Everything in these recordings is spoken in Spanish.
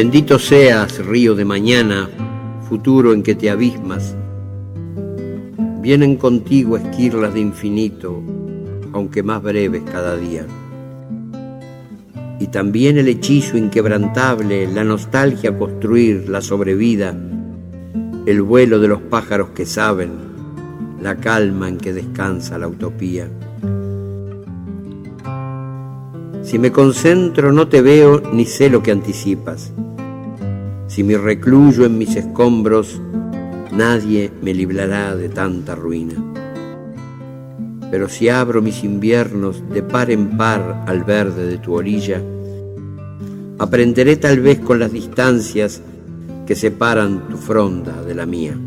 Bendito seas, río de mañana, futuro en que te abismas. Vienen contigo esquirlas de infinito, aunque más breves cada día. Y también el hechizo inquebrantable, la nostalgia construir, la sobrevida, el vuelo de los pájaros que saben, la calma en que descansa la utopía. Si me concentro no te veo ni sé lo que anticipas. Si me recluyo en mis escombros, nadie me librará de tanta ruina. Pero si abro mis inviernos de par en par al verde de tu orilla, aprenderé tal vez con las distancias que separan tu fronda de la mía.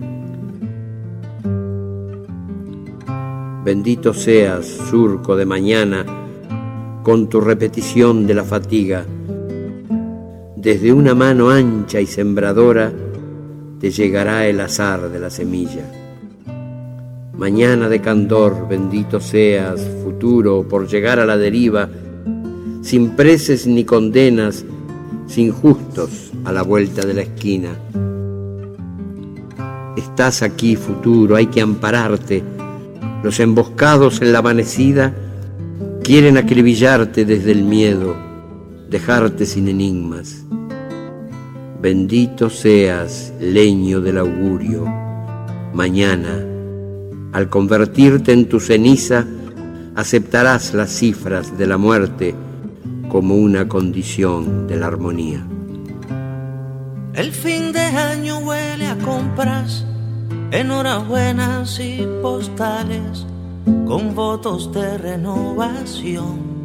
Bendito seas, surco de mañana, con tu repetición de la fatiga. Desde una mano ancha y sembradora te llegará el azar de la semilla. Mañana de candor, bendito seas, futuro, por llegar a la deriva, sin preces ni condenas, sin justos a la vuelta de la esquina. Estás aquí, futuro, hay que ampararte. Los emboscados en la amanecida Quieren acribillarte desde el miedo, dejarte sin enigmas. Bendito seas, leño del augurio. Mañana, al convertirte en tu ceniza, aceptarás las cifras de la muerte como una condición de la armonía. El fin de año huele a compras, enhorabuenas y postales con votos de renovación.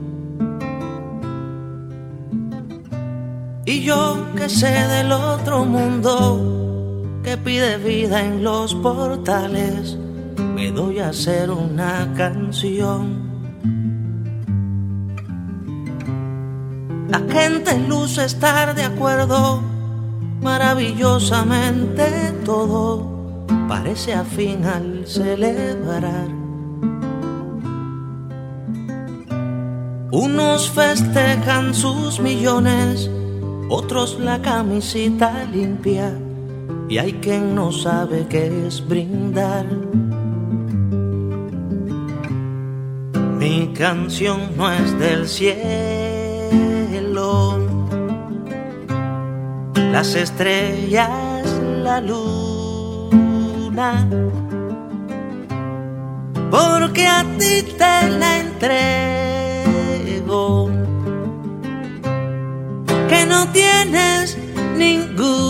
Y yo que sé del otro mundo que pide vida en los portales, me doy a hacer una canción. La gente luce estar de acuerdo, maravillosamente todo parece afín al celebrar. Unos festejan sus millones, otros la camisita limpia y hay quien no sabe qué es brindar. Mi canción no es del cielo, las estrellas, la luna, porque a ti te la entrego que no tienes ninguna.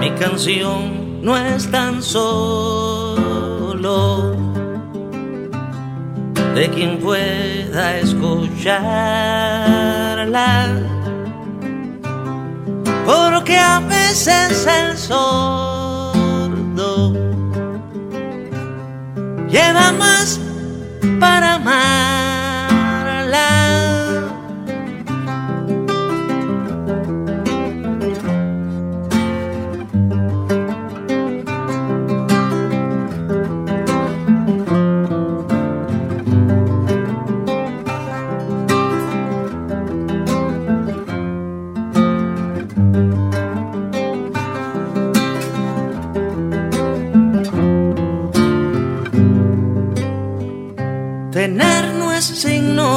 Mi canción no es tan solo de quien pueda escucharla, porque a veces el sordo lleva más para amarla.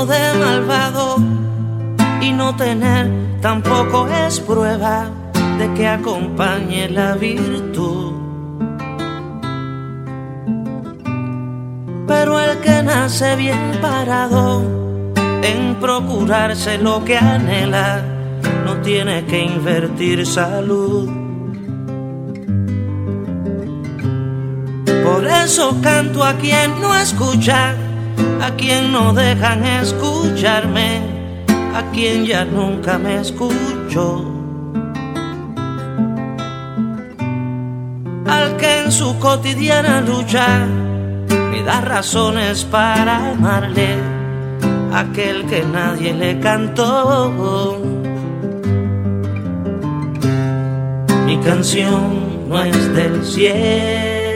De malvado y no tener tampoco es prueba de que acompañe la virtud. Pero el que nace bien parado en procurarse lo que anhela, no tiene que invertir salud. Por eso canto a quien no escucha a quien no dejan escucharme, a quien ya nunca me escucho. Al que en su cotidiana lucha me da razones para amarle, aquel que nadie le cantó. Mi canción no es del cielo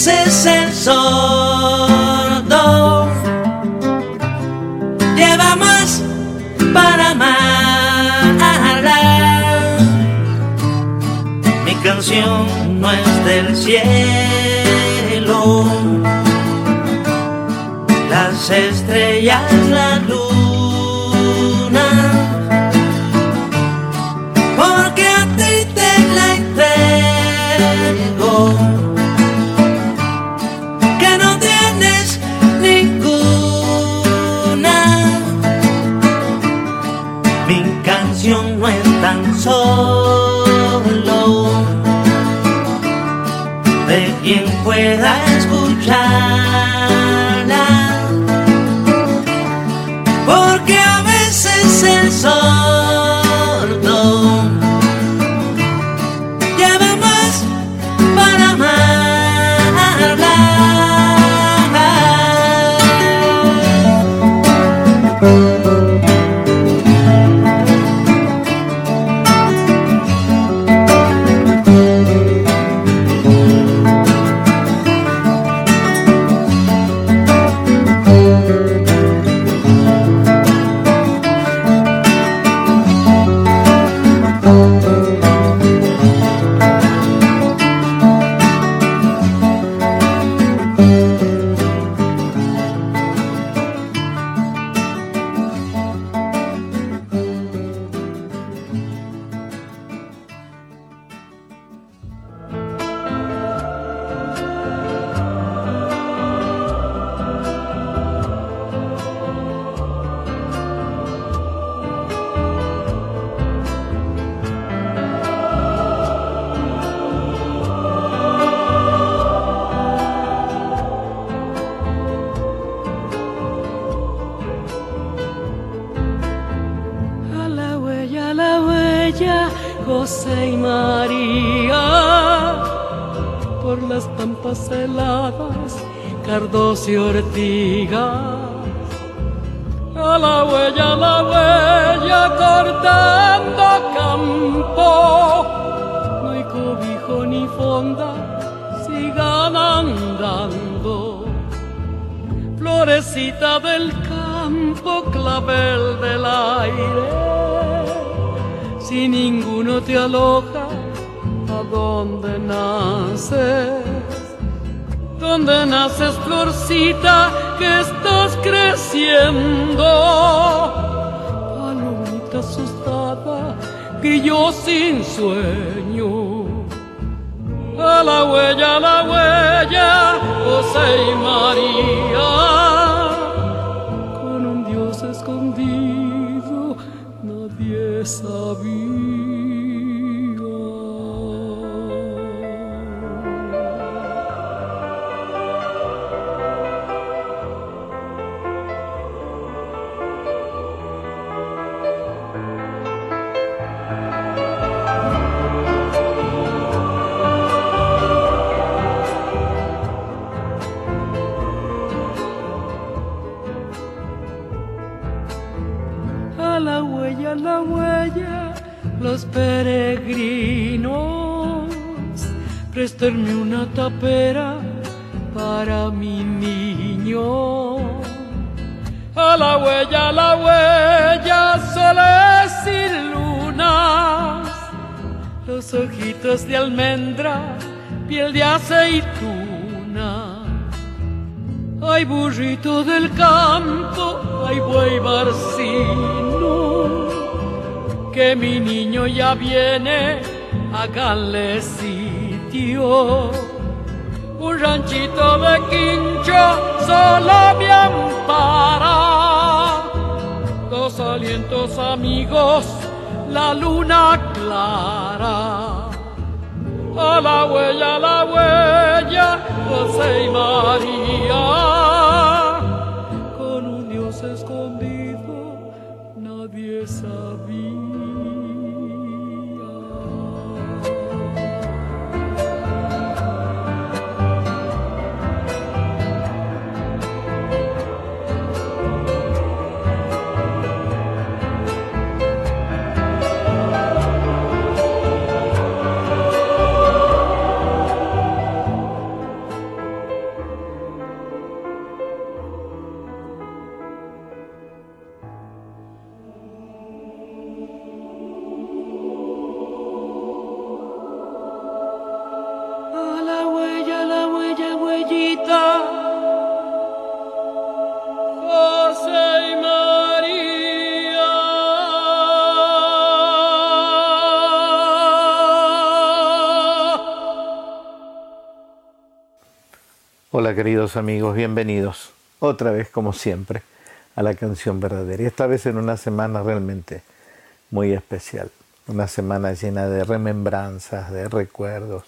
A veces el sordo lleva más para amarla. Mi canción no es del cielo, las estrellas, la luna. Solo de quien pueda escucharla. Grillo sin sueño. A la huella, a la huella, José y María. Con un Dios escondido, nadie sabía. Préstenme una tapera para mi niño. A la huella, a la huella, soles y lunas, los ojitos de almendra, piel de aceituna. Ay, burrito del campo, ay, buey barcino, que mi niño ya viene, háganle sitio. Un ranchito de quincho solo me ampara, dos alientos amigos, la luna clara. A la huella, a la huella, José y María, Queridos amigos, bienvenidos otra vez como siempre a la canción verdadera. Y esta vez en una semana realmente muy especial, una semana llena de remembranzas, de recuerdos,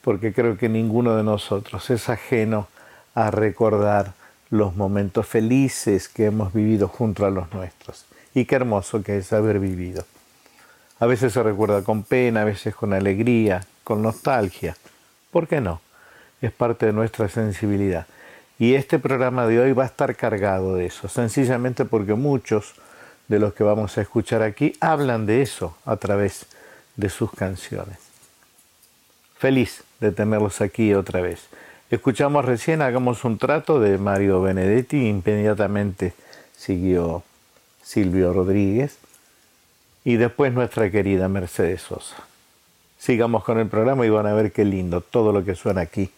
porque creo que ninguno de nosotros es ajeno a recordar los momentos felices que hemos vivido junto a los nuestros. Y qué hermoso que es haber vivido. A veces se recuerda con pena, a veces con alegría, con nostalgia. ¿Por qué no? Es parte de nuestra sensibilidad. Y este programa de hoy va a estar cargado de eso, sencillamente porque muchos de los que vamos a escuchar aquí hablan de eso a través de sus canciones. Feliz de tenerlos aquí otra vez. Escuchamos recién Hagamos un trato de Mario Benedetti, inmediatamente siguió Silvio Rodríguez y después nuestra querida Mercedes Sosa. Sigamos con el programa y van a ver qué lindo todo lo que suena aquí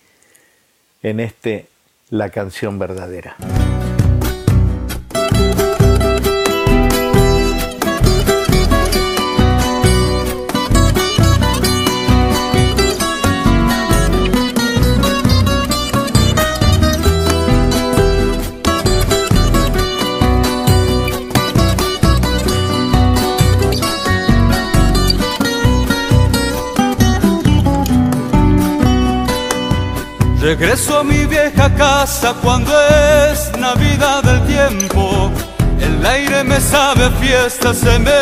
en este La canción verdadera. Regreso a mi vieja casa cuando es Navidad del tiempo. El aire me sabe fiesta, se me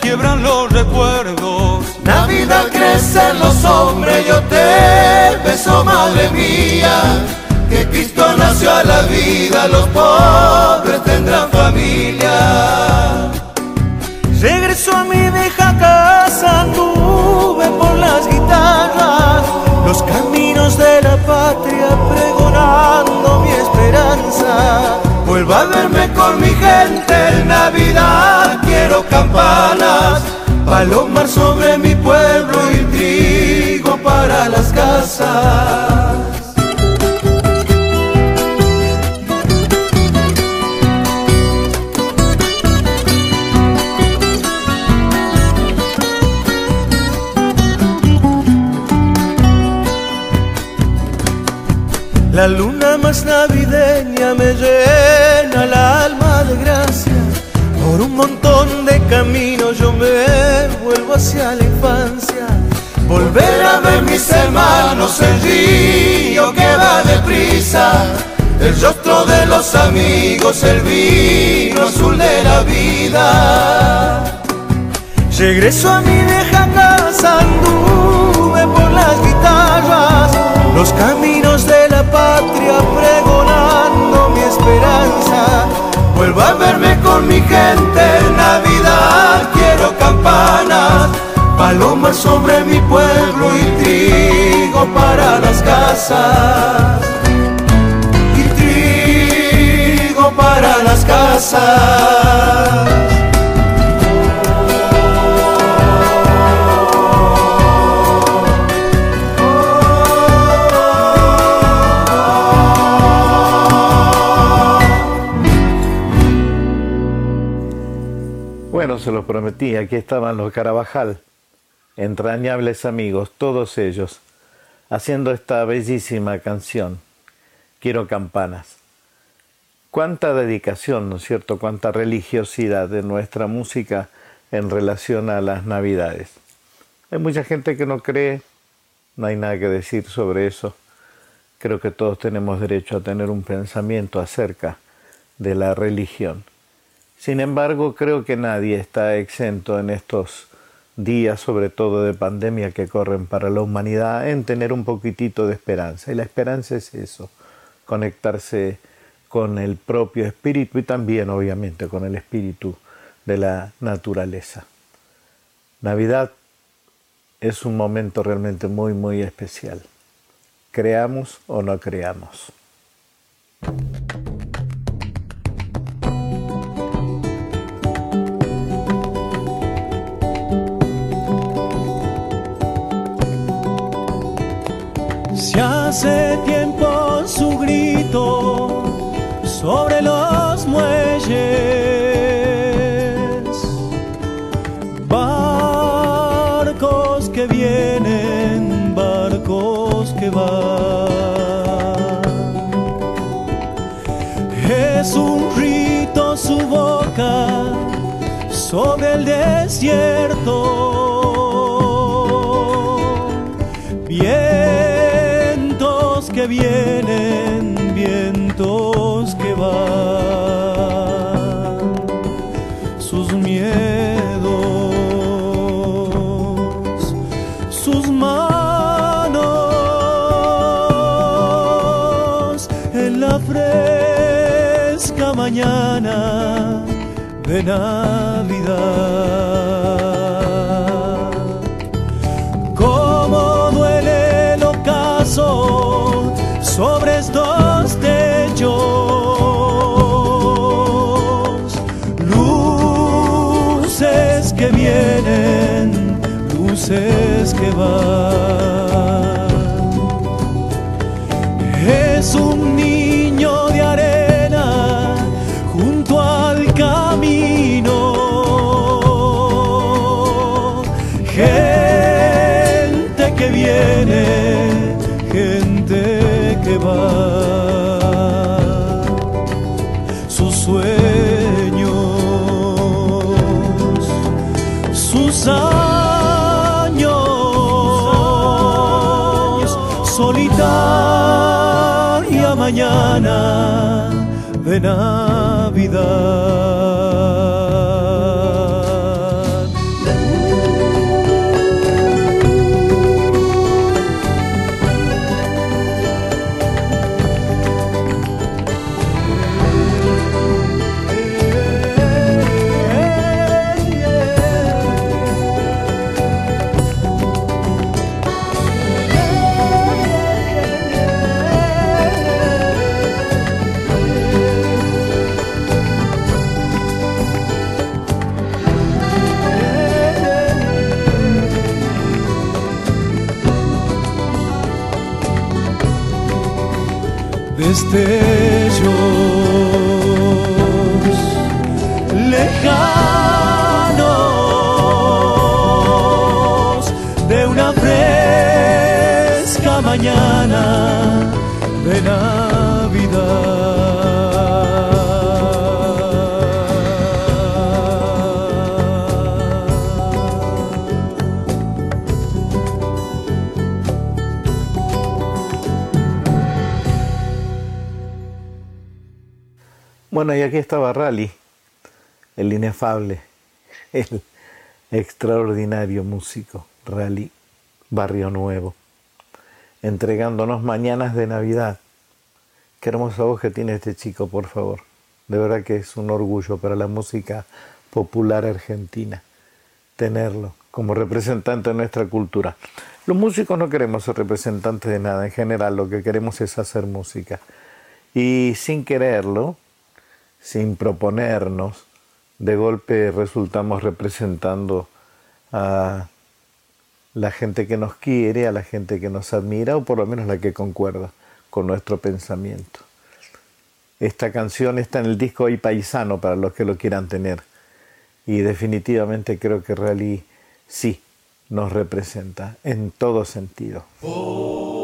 quiebran los recuerdos. Navidad crecen los hombres, yo te beso, madre mía. Que Cristo nació a la vida, los pobres tendrán familia. Regreso a mi vieja casa, anduve por las guitarras, los caminos patria pregonando mi esperanza. Vuelvo a verme con mi gente en Navidad, quiero campanas, palomar sobre mi pueblo y trigo para las casas. La luna más navideña me llena el alma de gracia. Por un montón de caminos yo me vuelvo hacia la infancia. Volver a ver mis hermanos, el río que va deprisa. El rostro de los amigos, el vino azul de la vida. Regreso a mi vieja casa, anduve por las guitarras, los caminos de patria pregonando mi esperanza. Vuelvo a verme con mi gente en Navidad, quiero campanas, palomas sobre mi pueblo y trigo para las casas. Y trigo para las casas. Se los prometí, aquí estaban los Carabajal, entrañables amigos, todos ellos, haciendo esta bellísima canción, Quiero campanas. Cuánta dedicación, ¿no es cierto? Cuánta religiosidad de nuestra música en relación a las navidades. Hay mucha gente que no cree, no hay nada que decir sobre eso. Creo que todos tenemos derecho a tener un pensamiento acerca de la religión. Sin embargo, creo que nadie está exento en estos días, sobre todo de pandemia que corren para la humanidad, en tener un poquitito de esperanza. Y la esperanza es eso, conectarse con el propio espíritu y también, obviamente, con el espíritu de la naturaleza. Navidad es un momento realmente muy, muy especial. Creamos o no creamos. Si hace tiempo su grito sobre los muelles, barcos que vienen, barcos que van. Es un rito su boca sobre el desierto. Vienen, vientos que van, sus miedos, sus manos en la fresca mañana de Navidad. Que van. Navidad. Bueno, y aquí estaba Rally, el inefable, el extraordinario músico, Rally Barrio Nuevo, entregándonos mañanas de Navidad. Qué hermosa voz que tiene este chico, por favor. De verdad que es un orgullo para la música popular argentina tenerlo como representante de nuestra cultura. Los músicos no queremos ser representantes de nada, en general lo que queremos es hacer música. Y sin quererlo, sin proponernos, de golpe resultamos representando a la gente que nos quiere, a la gente que nos admira, o por lo menos la que concuerda con nuestro pensamiento. Esta canción está en el disco Hoy Paisano para los que lo quieran tener. Y definitivamente creo que Rally sí nos representa en todo sentido. Navidad,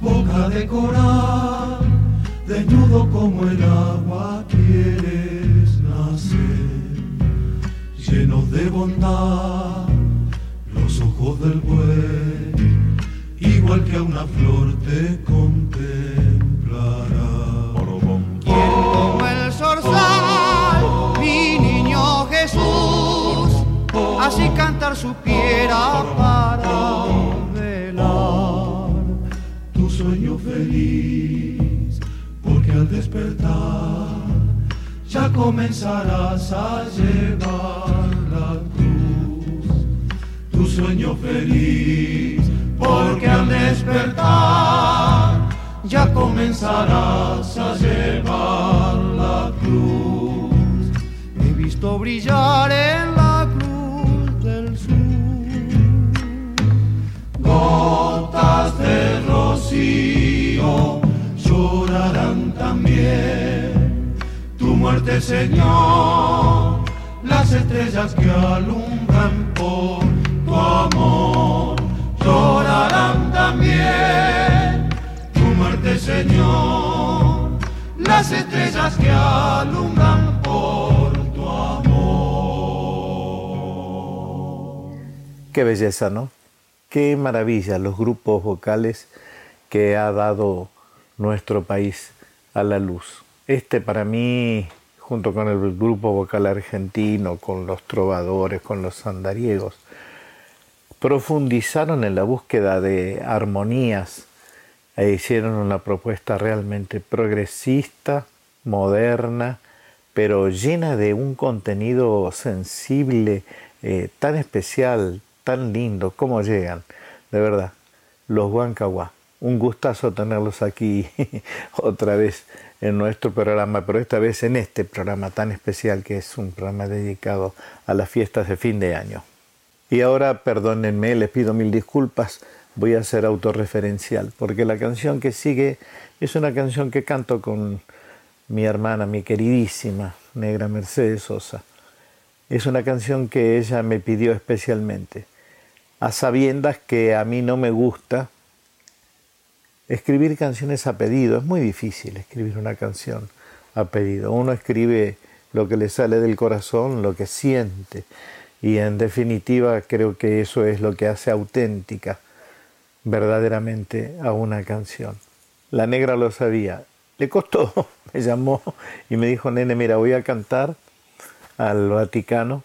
Boca de coral, desnudo como el agua quieres nacer, llenos de bondad, los ojos del buey, igual que a una flor te contemplará. Quiero como el zorzal, mi niño Jesús, así cantar supiera paz. porque al despertar ya comenzarás a llevar la cruz. Tu sueño feliz, porque al despertar ya comenzarás a llevar la cruz. He visto brillar en muerte, Señor, las estrellas que alumbran por tu amor llorarán también. Tu muerte, Señor, las estrellas que alumbran por tu amor. Qué belleza, ¿no? Qué maravilla los grupos vocales que ha dado nuestro país a la luz. Este para mí, junto con el grupo vocal argentino, con los trovadores, con los andariegos, profundizaron en la búsqueda de armonías e hicieron una propuesta realmente progresista, moderna, pero llena de un contenido sensible, eh, tan especial, tan lindo, como llegan, de verdad, los Huancahuá. Un gustazo tenerlos aquí otra vez en nuestro programa, pero esta vez en este programa tan especial que es un programa dedicado a las fiestas de fin de año. Y ahora, perdónenme, les pido mil disculpas, voy a ser autorreferencial, porque la canción que sigue es una canción que canto con mi hermana, mi queridísima Negra Mercedes Sosa. Es una canción que ella me pidió especialmente, a sabiendas que a mí no me gusta escribir canciones a pedido. Es muy difícil escribir una canción a pedido. Uno escribe lo que le sale del corazón, lo que siente. Y en definitiva creo que eso es lo que hace auténtica verdaderamente a una canción. La negra lo sabía. Le costó, me llamó y me dijo, nene, mira, voy a cantar al Vaticano,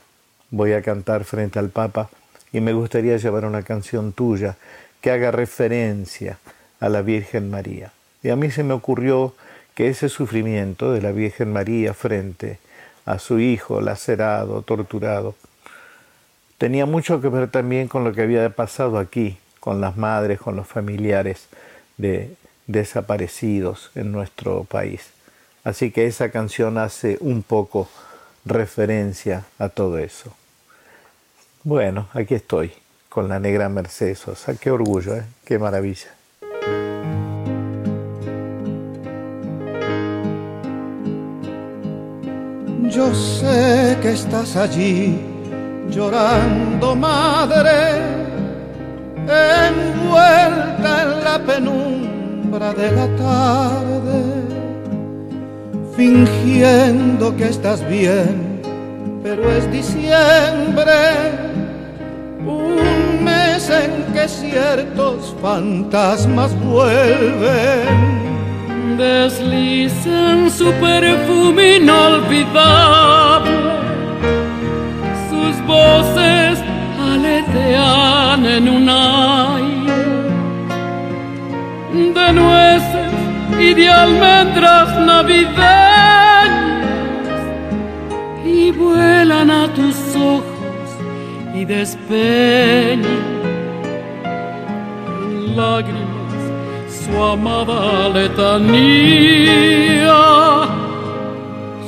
voy a cantar frente al Papa y me gustaría llevar una canción tuya que haga referencia a la Virgen María. Y a mí se me ocurrió que ese sufrimiento de la Virgen María frente a su hijo lacerado, torturado, tenía mucho que ver también con lo que había pasado aquí, con las madres, con los familiares de desaparecidos en nuestro país. Así que esa canción hace un poco referencia a todo eso. Bueno, aquí estoy con la negra Mercedes. Qué orgullo, ¿eh? qué maravilla. Yo sé que estás allí llorando, madre, envuelta en la penumbra de la tarde, fingiendo que estás bien, pero es diciembre, un mes en que ciertos fantasmas vuelven deslizan su perfume inolvidable, sus voces aletean en un aire de nueces y de almendras navideñas. Y vuelan a tus ojos y despeñan lágrimas su amada letanía.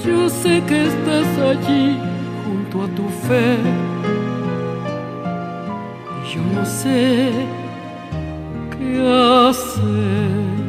Yo sé que estás allí junto a tu fe. Y yo no sé qué hacer.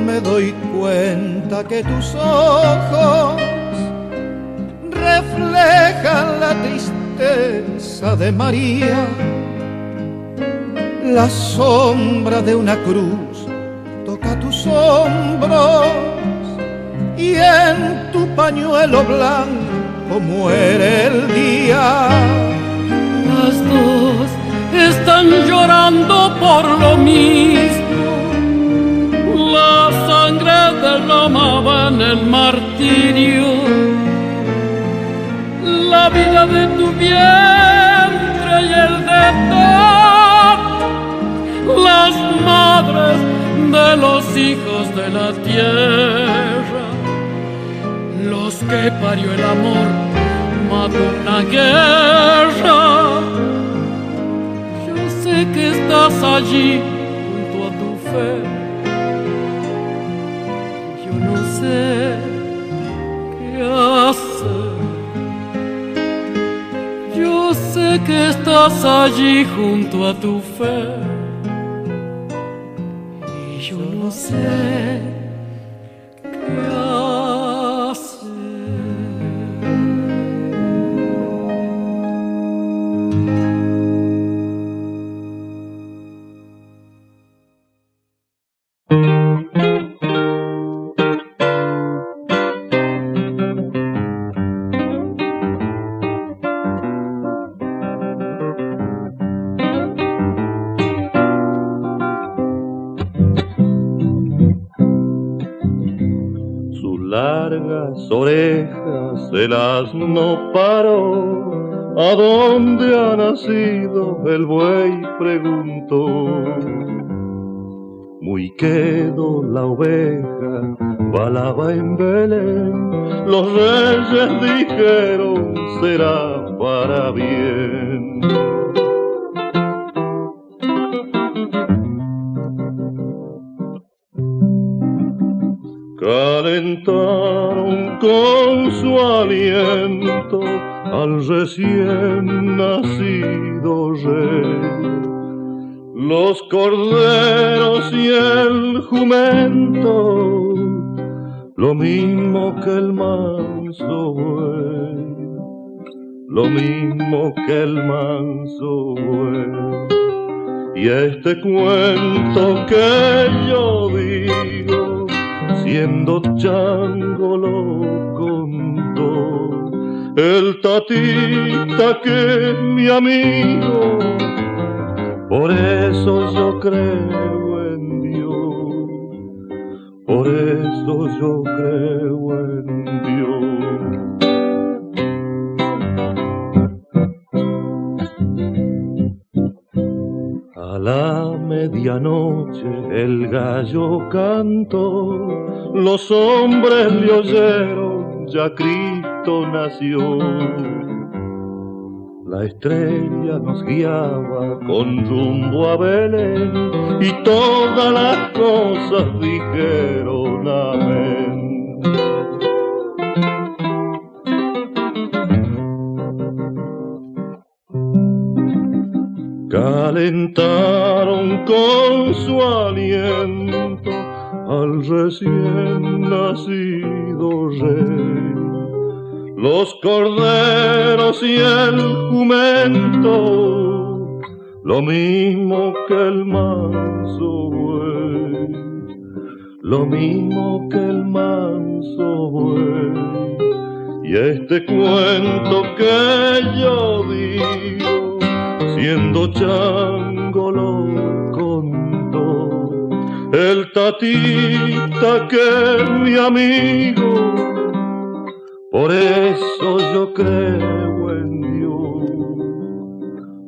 Me doy cuenta que tus ojos reflejan la tristeza de María. La sombra de una cruz toca tus hombros y en tu pañuelo blanco muere el día. Las dos están llorando por lo mismo derramaba en martirio la vida de tu vientre y el de todas las madres de los hijos de la tierra, los que parió el amor, mató una guerra. Yo sé que estás allí junto a tu fe qué. Yo sé que estás allí junto a tu fe. Y yo no sé el asno paró. ¿A dónde ha nacido el buey? preguntó. Muy quedo la oveja, balaba en Belén. Los reyes dijeron será para bien. Calentaron con su aliento al recién nacido rey. Los corderos y el jumento, lo mismo que el manso buey, lo mismo que el manso buey. Y este cuento que yo digo, siendo chango lo contó. El tatita que mi amigo, por eso yo creo en Dios, por eso yo creo en Dios. A la medianoche el gallo cantó, los hombres le oyeron, ya Cristo nació. La estrella nos guiaba con rumbo a Belén y todas las cosas dijeron amén. Calentaron con su aliento al recién nacido rey. Los corderos y el jumento, lo mismo que el manso buey, lo mismo que el manso buey. Y este cuento que yo digo, siendo chango lo contó. El tatita que mi amigo, por eso yo creo en Dios,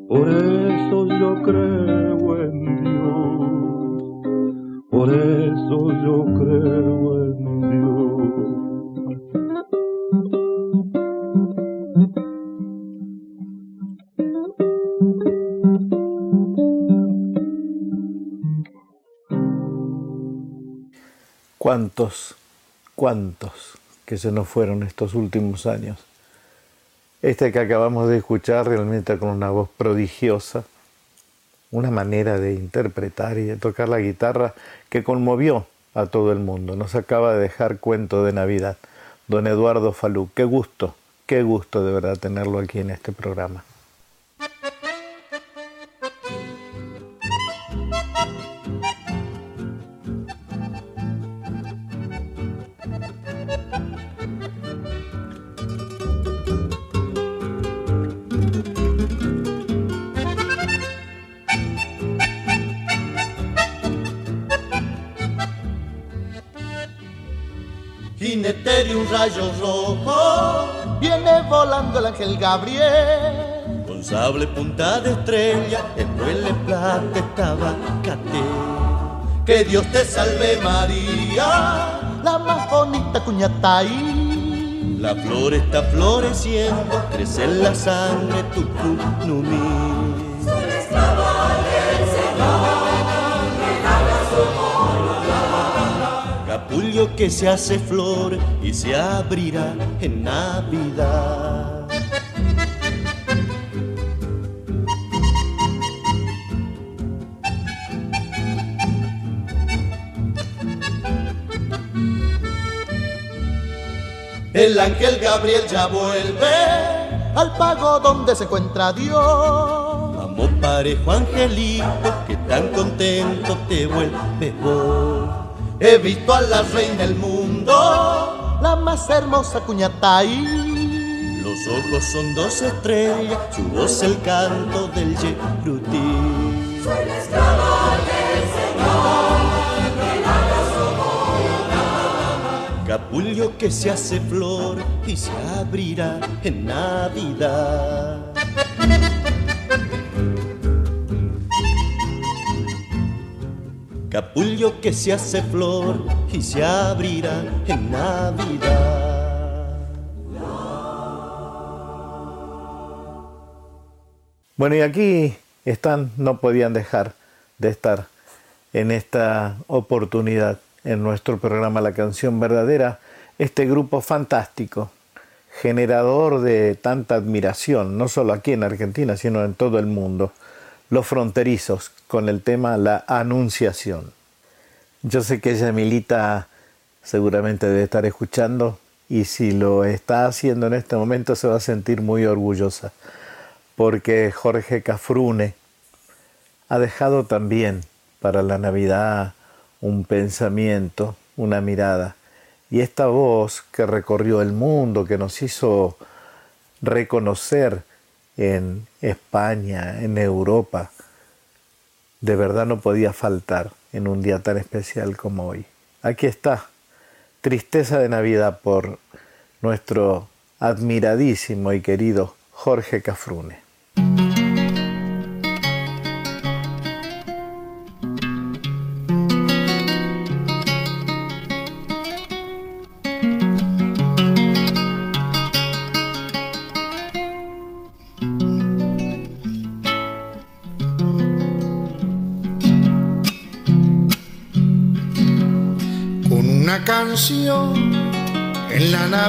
por eso yo creo en Dios, por eso cuántos, cuántos que se nos fueron estos últimos años. Este que acabamos de escuchar realmente con una voz prodigiosa, una manera de interpretar y de tocar la guitarra que conmovió a todo el mundo. Nos acaba de dejar cuento de Navidad. Don Eduardo Falú, qué gusto, qué gusto de verdad tenerlo aquí en este programa. Rayo rojo, viene volando el ángel Gabriel. Con sable punta de estrella, en duele plata estaba Cate. Que Dios te salve María, la más bonita cuñata ahí. La flor está floreciendo, crece en la sangre tu que se hace flor y se abrirá en Navidad. El ángel Gabriel ya vuelve al pago donde se encuentra Dios. Parejo angelito que tan contento te vuelve vos. He visto a la reina del mundo, la más hermosa cuñatay. Los ojos son dos estrellas, su voz el canto del Yeruti. Soy la esclava del Señor, que nada capullo que se hace flor y se abrirá en Navidad. Capullo que se hace flor y se abrirá en Navidad. Bueno, y aquí están, no podían dejar de estar en esta oportunidad en nuestro programa La Canción Verdadera, este grupo fantástico, generador de tanta admiración, no solo aquí en Argentina, sino en todo el mundo, los fronterizos, con el tema La Anunciación. Yo sé que ella milita, seguramente debe estar escuchando, y si lo está haciendo en este momento se va a sentir muy orgullosa, porque Jorge Cafrune ha dejado también para la Navidad un pensamiento, una mirada. Y esta voz que recorrió el mundo, que nos hizo reconocer en España, en Europa, de verdad no podía faltar en un día tan especial como hoy. Aquí está, Tristeza de Navidad por nuestro admiradísimo y querido Jorge Cafrune.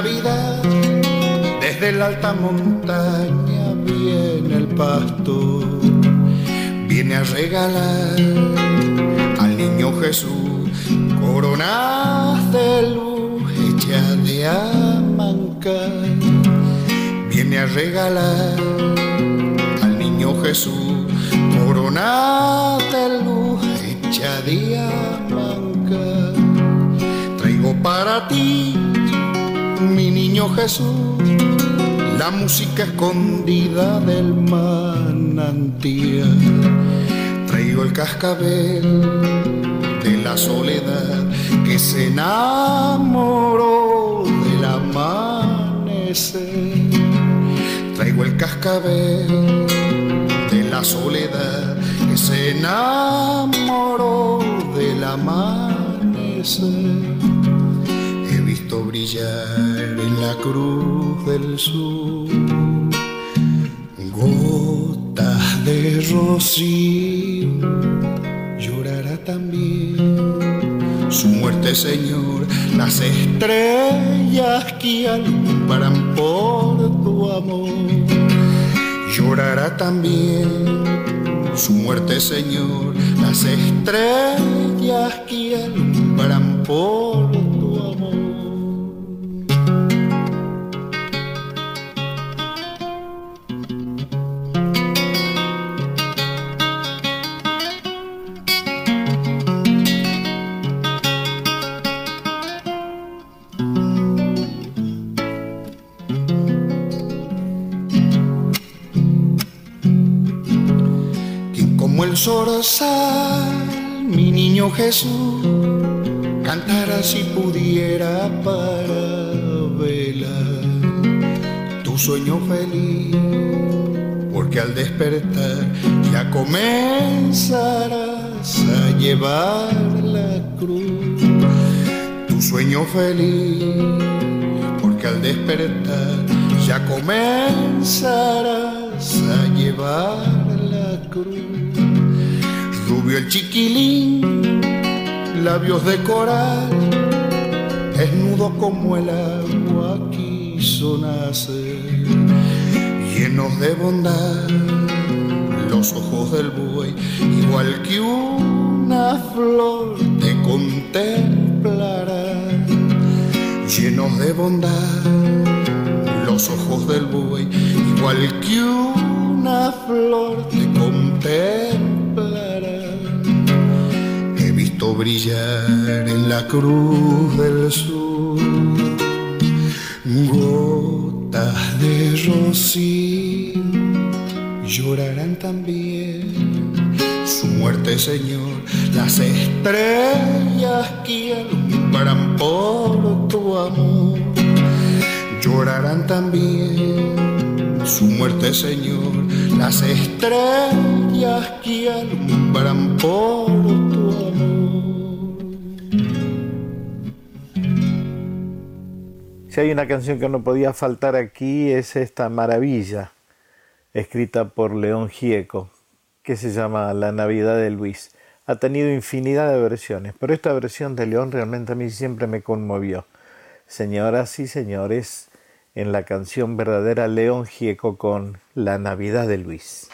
Navidad. Desde la alta montaña viene el pastor, viene a regalar al niño Jesús coronas de luz hecha de amancar. Viene a regalar al niño Jesús coronas de luz hecha de amancar para ti, niño Jesús, la música escondida del manantial. Traigo el cascabel de la soledad que se enamoró del amanecer. Traigo el cascabel de la soledad que se enamoró del amanecer brillar la cruz del sur. Gotas de rocío llorará también su muerte, Señor. Las estrellas que alumbran por tu amor llorará también su muerte, Señor. Las estrellas que alumbran por mi niño Jesús, cantara si pudiera para velar tu sueño feliz, porque al despertar ya comenzarás a llevar la cruz. Tu sueño feliz, porque al despertar ya comenzarás a llevar Rubio el chiquilín, labios de coral, desnudo como el agua quiso nacer, llenos de bondad, los ojos del buey, igual que una flor te contemplará, llenos de bondad, los ojos del buey, igual que una flor te contemplará brillar en la cruz del sur. Gotas de rocío llorarán también su muerte, Señor. Las estrellas que alumbran por tu amor llorarán también su muerte, Señor. Las estrellas que alumbran por tu amor. Si hay una canción que no podía faltar aquí es esta maravilla, escrita por León Gieco, que se llama La Navidad de Luis. Ha tenido infinidad de versiones, pero esta versión de León realmente a mí siempre me conmovió. Señoras y señores, en la canción verdadera León Gieco con La Navidad de Luis.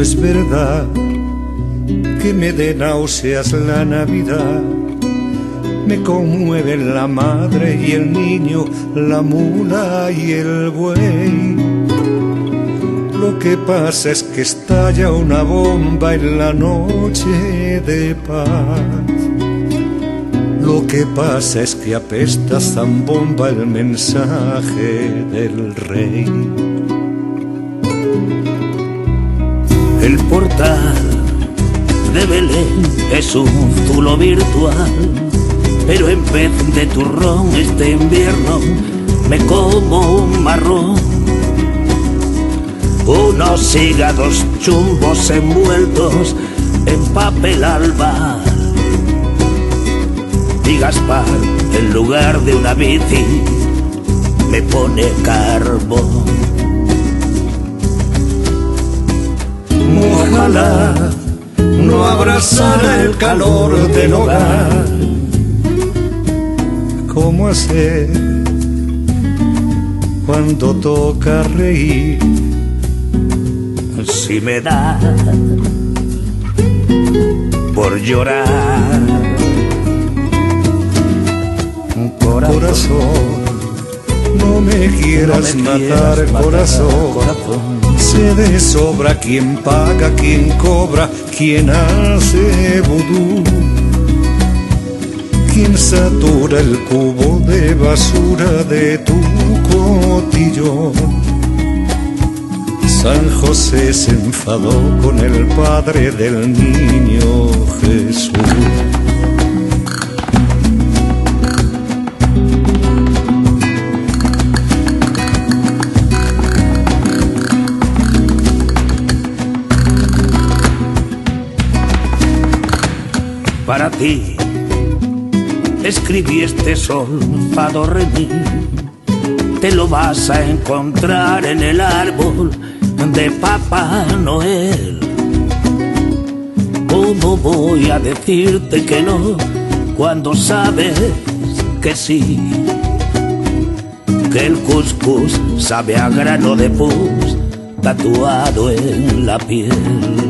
Es verdad que me dé náuseas la Navidad. Me conmueven la madre y el niño, la mula y el buey. Lo que pasa es que estalla una bomba en la noche de paz. Lo que pasa es que apesta zambomba el mensaje del rey. El portal de Belén es un zulo virtual, pero en vez de turrón este invierno me como un marrón. Unos hígados chumbos envueltos en papel alba. Y Gaspar, en lugar de una bici, me pone carbón. Ojalá no abrazara el calor del hogar. ¿Cómo hacer cuando toca reír? Si me da por llorar. Corazón, no me quieras matar, corazón. De sobra quien paga, quien cobra, quien hace vudú. Quien satura el cubo de basura de tu cotillón. San José se enfadó con el padre del niño Jesús. Para ti escribí este sol, fado remí. Te lo vas a encontrar en el árbol de Papá Noel. ¿Cómo voy a decirte que no cuando sabes que sí? Que el cuscús sabe a grano de pus tatuado en la piel.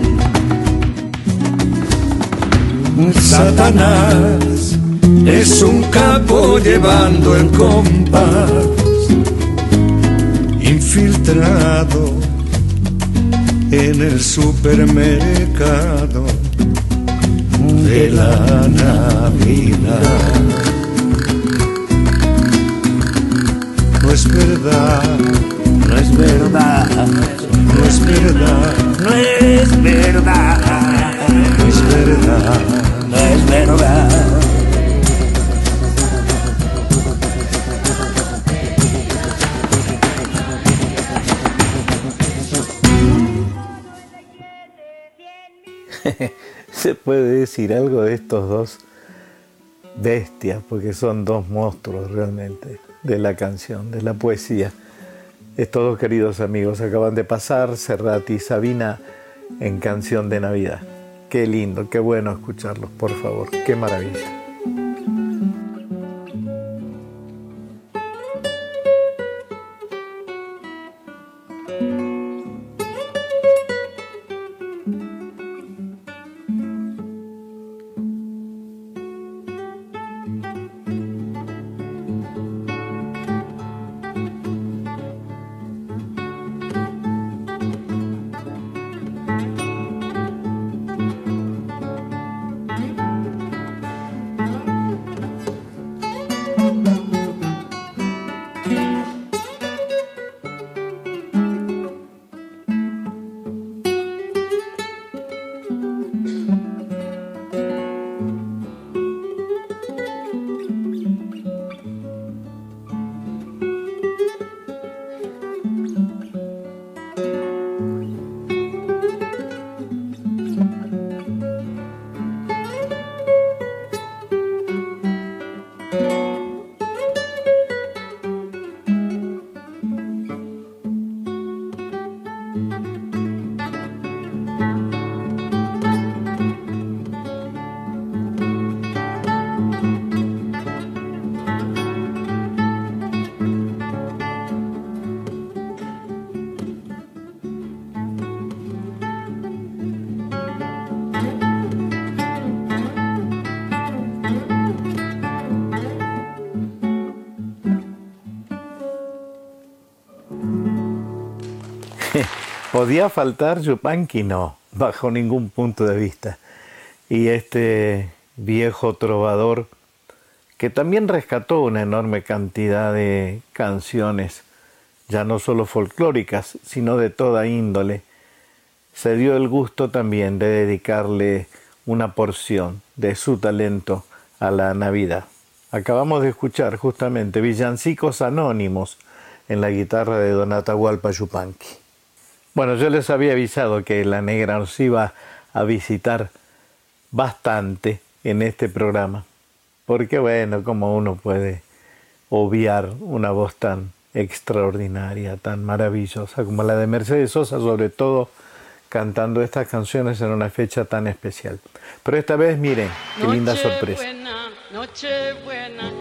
Satanás es un capo llevando el compás, infiltrado en el supermercado de la Navidad. No es verdad, No es verdad, no es verdad, no es verdad, no es verdad. no es verdad. ¿Se puede decir algo de estos dos bestias? Porque son dos monstruos realmente de la canción, de la poesía. Estos dos queridos amigos acaban de pasar, Serrat y Sabina, en Canción de Navidad. Qué lindo, qué bueno escucharlos, por favor, qué maravilla. ¿Podía faltar Yupanqui? No, bajo ningún punto de vista. Y este viejo trovador, que también rescató una enorme cantidad de canciones, ya no solo folclóricas, sino de toda índole, se dio el gusto también de dedicarle una porción de su talento a la Navidad. Acabamos de escuchar justamente Villancicos Anónimos en la guitarra de Don Atahualpa Yupanqui. Bueno, yo les había avisado que la negra nos iba a visitar bastante en este programa, porque bueno, como uno puede obviar una voz tan extraordinaria, tan maravillosa como la de Mercedes Sosa, sobre todo cantando estas canciones en una fecha tan especial. Pero esta vez, miren, qué linda sorpresa. Buena, noche buena,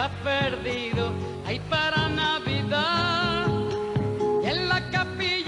ha perdido ahí para Navidad. Y en la capilla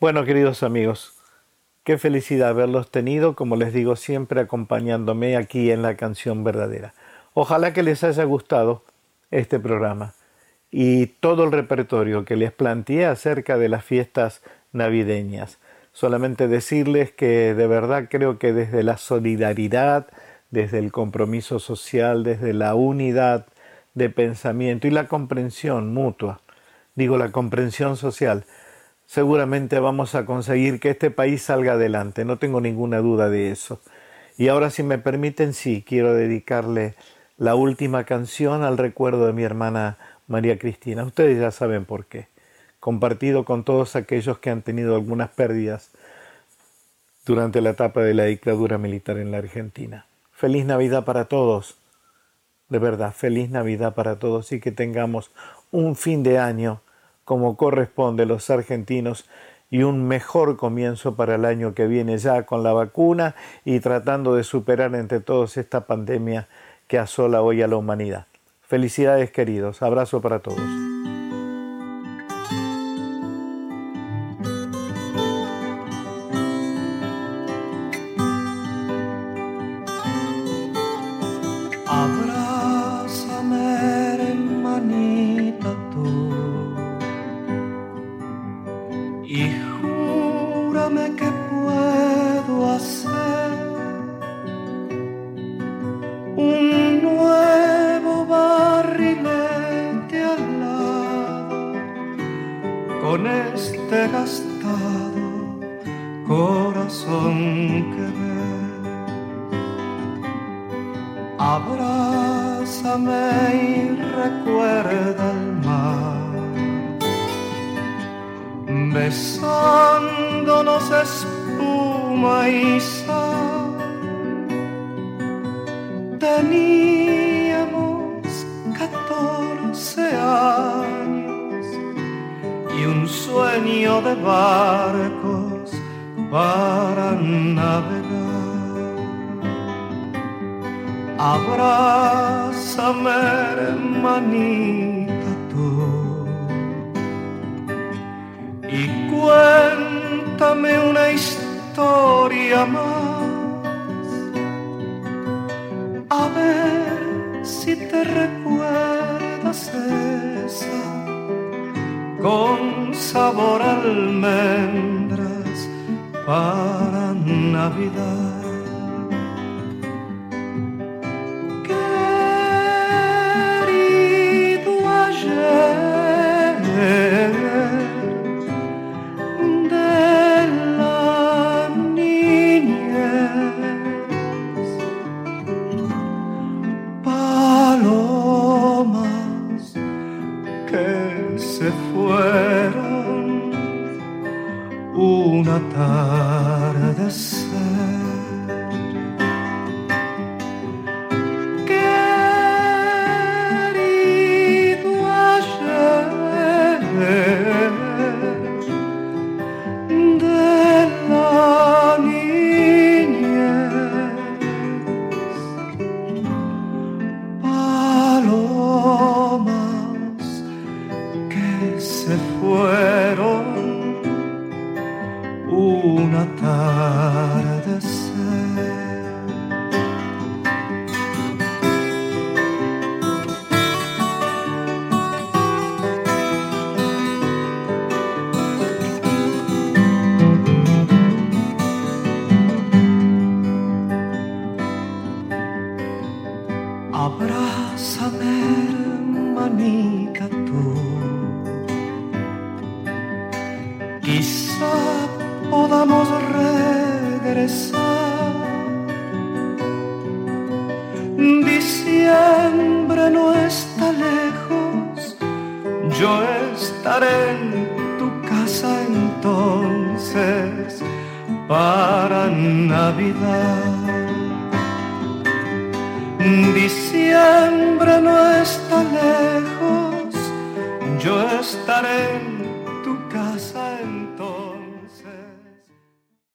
Bueno, queridos amigos, qué felicidad haberlos tenido, como les digo siempre, acompañándome aquí en la canción verdadera. Ojalá que les haya gustado este programa y todo el repertorio que les planteé acerca de las fiestas navideñas. Solamente decirles que de verdad creo que desde la solidaridad, desde el compromiso social, desde la unidad de pensamiento y la comprensión mutua, digo la comprensión social, seguramente vamos a conseguir que este país salga adelante, no tengo ninguna duda de eso. Y ahora si me permiten, sí, quiero dedicarle la última canción al recuerdo de mi hermana María Cristina. Ustedes ya saben por qué. Compartido con todos aquellos que han tenido algunas pérdidas durante la etapa de la dictadura militar en la Argentina. Feliz Navidad para todos. De verdad, feliz Navidad para todos y que tengamos un fin de año como corresponde los argentinos y un mejor comienzo para el año que viene ya con la vacuna y tratando de superar entre todos esta pandemia que asola hoy a la humanidad. Felicidades queridos, abrazo para todos.